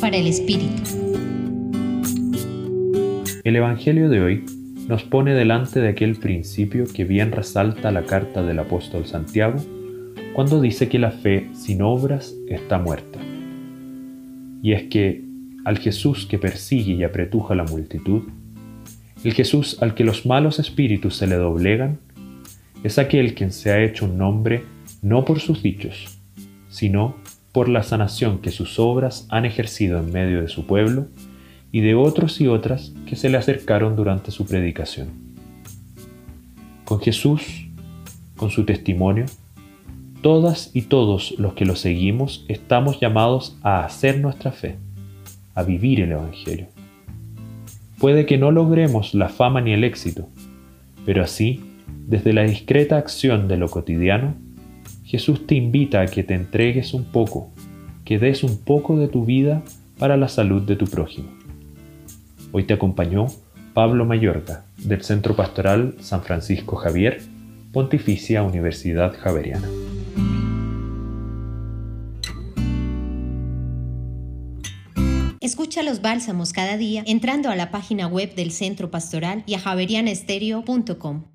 Para el Espíritu. El Evangelio de hoy nos pone delante de aquel principio que bien resalta la carta del apóstol Santiago cuando dice que la fe sin obras está muerta. Y es que al Jesús que persigue y apretuja la multitud, el Jesús al que los malos espíritus se le doblegan, es aquel quien se ha hecho un nombre no por sus dichos, sino por la sanación que sus obras han ejercido en medio de su pueblo y de otros y otras que se le acercaron durante su predicación. Con Jesús, con su testimonio, todas y todos los que lo seguimos estamos llamados a hacer nuestra fe, a vivir el Evangelio. Puede que no logremos la fama ni el éxito, pero así, desde la discreta acción de lo cotidiano, Jesús te invita a que te entregues un poco, que des un poco de tu vida para la salud de tu prójimo. Hoy te acompañó Pablo Mayorga, del Centro Pastoral San Francisco Javier, Pontificia Universidad Javeriana. Escucha los bálsamos cada día entrando a la página web del Centro Pastoral y a javerianestereo.com.